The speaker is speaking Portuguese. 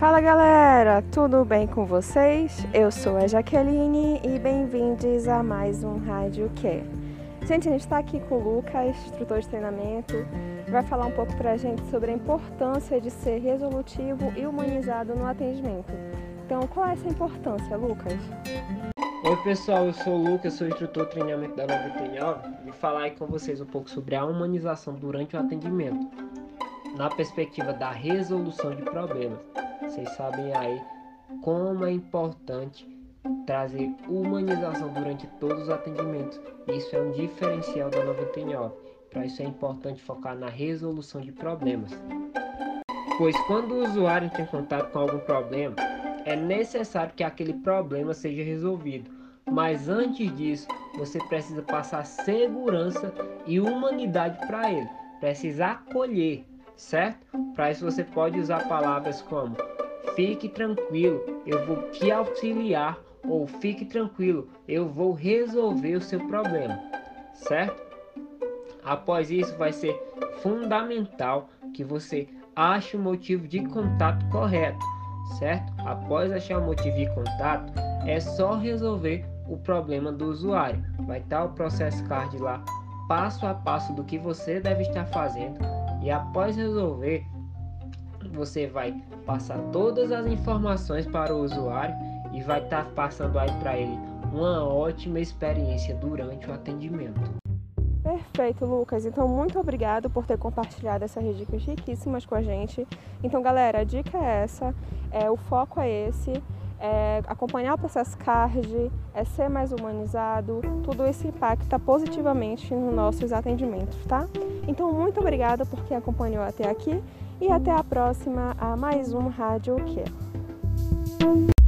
Fala galera, tudo bem com vocês? Eu sou a Jaqueline e bem-vindos a mais um Rádio Que. Gente, a gente está aqui com o Lucas, instrutor de treinamento, vai falar um pouco para a gente sobre a importância de ser resolutivo e humanizado no atendimento. Então, qual é essa importância, Lucas? Oi pessoal, eu sou o Lucas, sou instrutor de treinamento da 99 e falar aí com vocês um pouco sobre a humanização durante o atendimento, na perspectiva da resolução de problemas. Vocês sabem aí como é importante trazer humanização durante todos os atendimentos. Isso é um diferencial da 99. Para isso é importante focar na resolução de problemas. Pois quando o usuário tem contato com algum problema, é necessário que aquele problema seja resolvido. Mas antes disso, você precisa passar segurança e humanidade para ele. Precisa acolher, certo? Para isso você pode usar palavras como fique tranquilo, eu vou te auxiliar ou fique tranquilo, eu vou resolver o seu problema, certo? Após isso, vai ser fundamental que você ache o motivo de contato correto certo? Após achar o motivo de contato, é só resolver o problema do usuário. Vai estar o processo card lá, passo a passo do que você deve estar fazendo e após resolver, você vai passar todas as informações para o usuário e vai estar passando aí para ele uma ótima experiência durante o atendimento. Perfeito, Lucas. Então, muito obrigado por ter compartilhado essas dicas riquíssimas com a gente. Então, galera, a dica é essa, é, o foco é esse, é acompanhar o processo CARD, é ser mais humanizado, tudo isso impacta positivamente nos nossos atendimentos, tá? Então, muito obrigada por quem acompanhou até aqui e até a próxima a mais um Rádio Que.